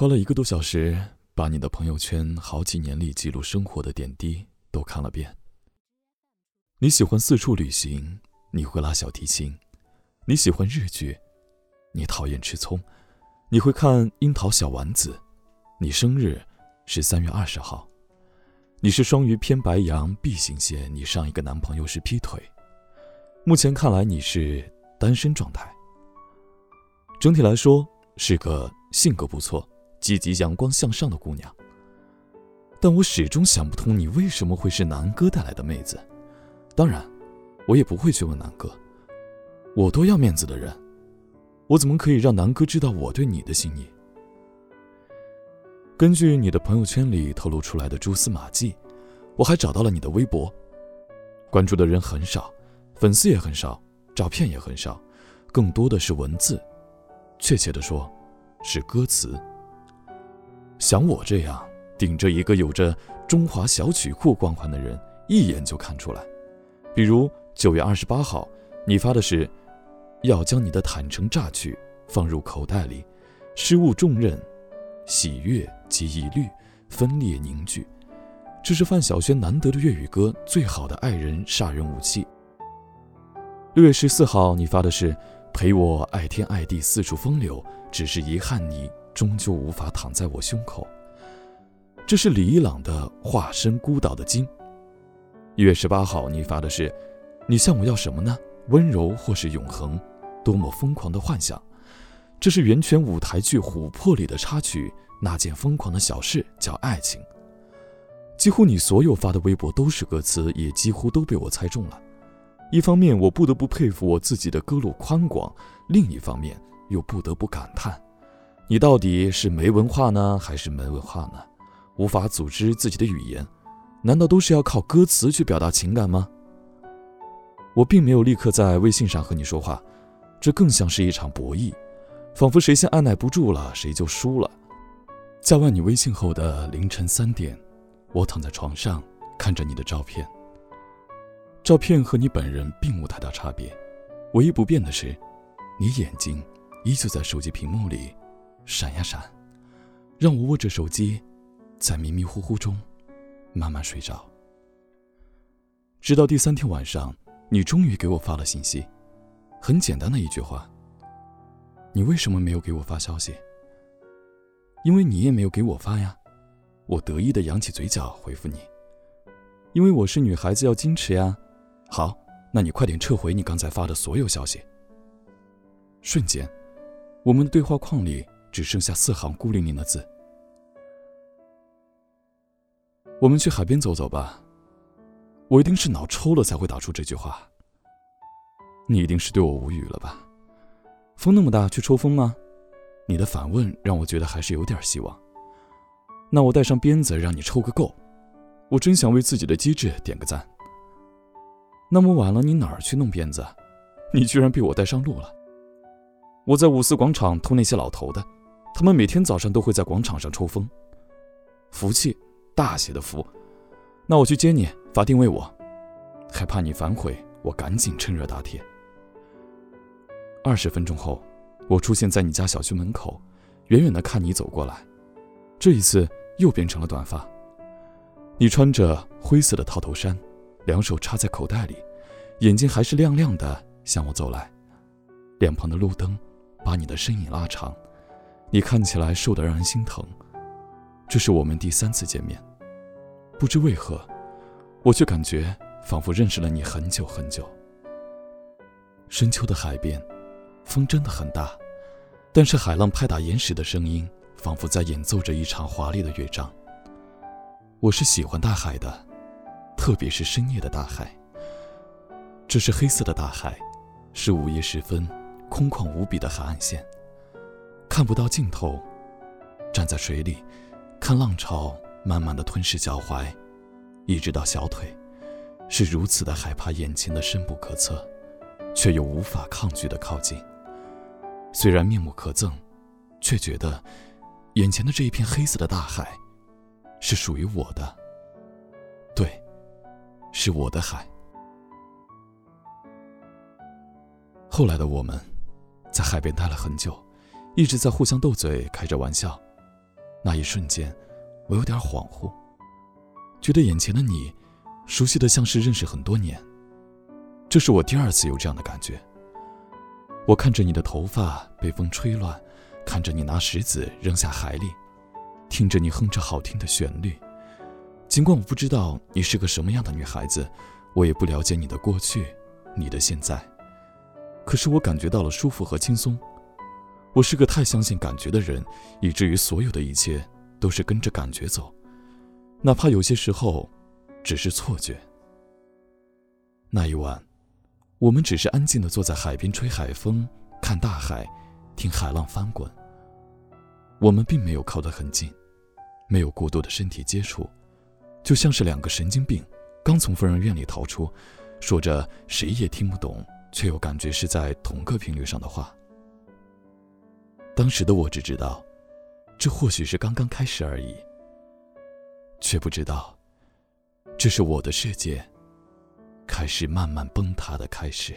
花了一个多小时，把你的朋友圈好几年里记录生活的点滴都看了遍。你喜欢四处旅行，你会拉小提琴，你喜欢日剧，你讨厌吃葱，你会看樱桃小丸子，你生日是三月二十号，你是双鱼偏白羊 B 型血，你上一个男朋友是劈腿，目前看来你是单身状态。整体来说是个性格不错。积极、阳光向上的姑娘，但我始终想不通你为什么会是南哥带来的妹子。当然，我也不会去问南哥。我多要面子的人，我怎么可以让南哥知道我对你的心意？根据你的朋友圈里透露出来的蛛丝马迹，我还找到了你的微博，关注的人很少，粉丝也很少，照片也很少，更多的是文字，确切的说，是歌词。像我这样顶着一个有着中华小曲库光环的人，一眼就看出来。比如九月二十八号，你发的是“要将你的坦诚榨取，放入口袋里，失误重任，喜悦及疑虑，分裂凝聚”，这是范晓萱难得的粤语歌最好的爱人杀人武器。六月十四号，你发的是“陪我爱天爱地四处风流，只是遗憾你”。终究无法躺在我胸口。这是李一朗的化身孤岛的鲸。一月十八号，你发的是：“你向我要什么呢？温柔或是永恒？多么疯狂的幻想！”这是源泉舞台剧《琥珀》里的插曲。那件疯狂的小事叫爱情。几乎你所有发的微博都是歌词，也几乎都被我猜中了。一方面，我不得不佩服我自己的歌路宽广；另一方面，又不得不感叹。你到底是没文化呢，还是没文化呢？无法组织自己的语言，难道都是要靠歌词去表达情感吗？我并没有立刻在微信上和你说话，这更像是一场博弈，仿佛谁先按耐不住了，谁就输了。加完你微信后的凌晨三点，我躺在床上看着你的照片。照片和你本人并无太大差别，唯一不变的是，你眼睛依旧在手机屏幕里。闪呀闪，让我握着手机，在迷迷糊糊中慢慢睡着。直到第三天晚上，你终于给我发了信息，很简单的一句话：“你为什么没有给我发消息？”因为你也没有给我发呀。我得意的扬起嘴角回复你：“因为我是女孩子，要矜持呀。”好，那你快点撤回你刚才发的所有消息。瞬间，我们的对话框里。只剩下四行孤零零的字。我们去海边走走吧。我一定是脑抽了才会打出这句话。你一定是对我无语了吧？风那么大，去抽风吗？你的反问让我觉得还是有点希望。那我带上鞭子让你抽个够。我真想为自己的机智点个赞。那么晚了，你哪儿去弄鞭子？你居然被我带上路了。我在五四广场偷那些老头的。他们每天早上都会在广场上抽风，福气，大写的福。那我去接你，发定位我，害怕你反悔，我赶紧趁热打铁。二十分钟后，我出现在你家小区门口，远远的看你走过来，这一次又变成了短发。你穿着灰色的套头衫，两手插在口袋里，眼睛还是亮亮的向我走来。两旁的路灯把你的身影拉长。你看起来瘦得让人心疼。这是我们第三次见面，不知为何，我却感觉仿佛认识了你很久很久。深秋的海边，风真的很大，但是海浪拍打岩石的声音，仿佛在演奏着一场华丽的乐章。我是喜欢大海的，特别是深夜的大海。这是黑色的大海，是午夜时分空旷无比的海岸线。看不到尽头，站在水里，看浪潮慢慢的吞噬脚踝，一直到小腿，是如此的害怕眼前的深不可测，却又无法抗拒的靠近。虽然面目可憎，却觉得眼前的这一片黑色的大海，是属于我的。对，是我的海。后来的我们，在海边待了很久。一直在互相斗嘴，开着玩笑，那一瞬间，我有点恍惚，觉得眼前的你，熟悉的像是认识很多年。这是我第二次有这样的感觉。我看着你的头发被风吹乱，看着你拿石子扔下海里，听着你哼着好听的旋律。尽管我不知道你是个什么样的女孩子，我也不了解你的过去，你的现在，可是我感觉到了舒服和轻松。我是个太相信感觉的人，以至于所有的一切都是跟着感觉走，哪怕有些时候只是错觉。那一晚，我们只是安静的坐在海边吹海风，看大海，听海浪翻滚。我们并没有靠得很近，没有过多的身体接触，就像是两个神经病刚从疯人院里逃出，说着谁也听不懂，却又感觉是在同个频率上的话。当时的我只知道，这或许是刚刚开始而已，却不知道，这是我的世界开始慢慢崩塌的开始。